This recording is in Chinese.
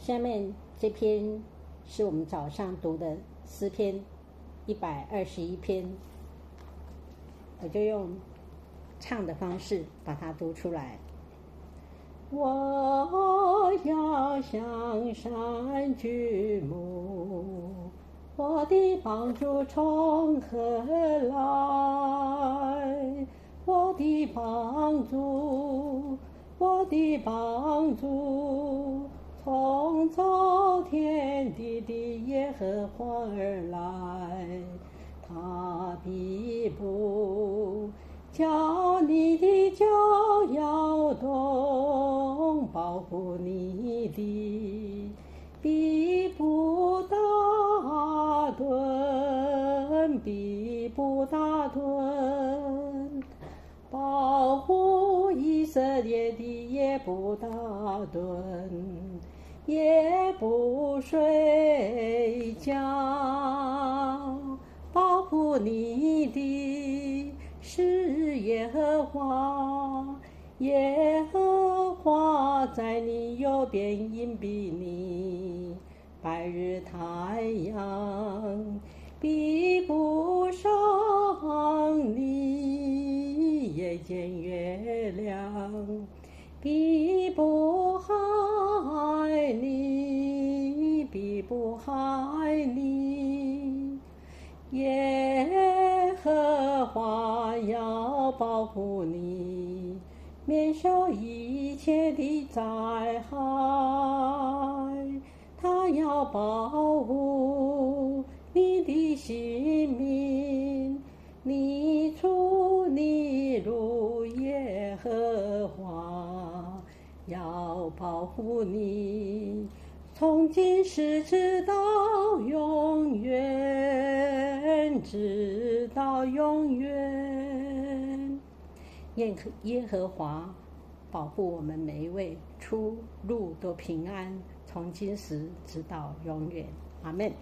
下面这篇是我们早上读的诗篇一百二十一篇，我就用唱的方式把它读出来。我要向山举目，我的帮助从何来？我的帮助，我的帮助，的花儿来。他必不叫你的脚摇动，保护你的必不打盹，必不打盹。保护以色列的也不打盹，也不睡觉，保护你的是耶和华，耶和华在你右边荫庇你，白日太阳必不伤你，夜间月亮必不害你，不害你。耶和华要保护你，免受一切的灾害。他要保护你的性命，你出你入，耶和华要保护你，从今时直到永远，直到永远。耶和耶和华保护我们每一位，出入都平安，从今时直到永远。阿门。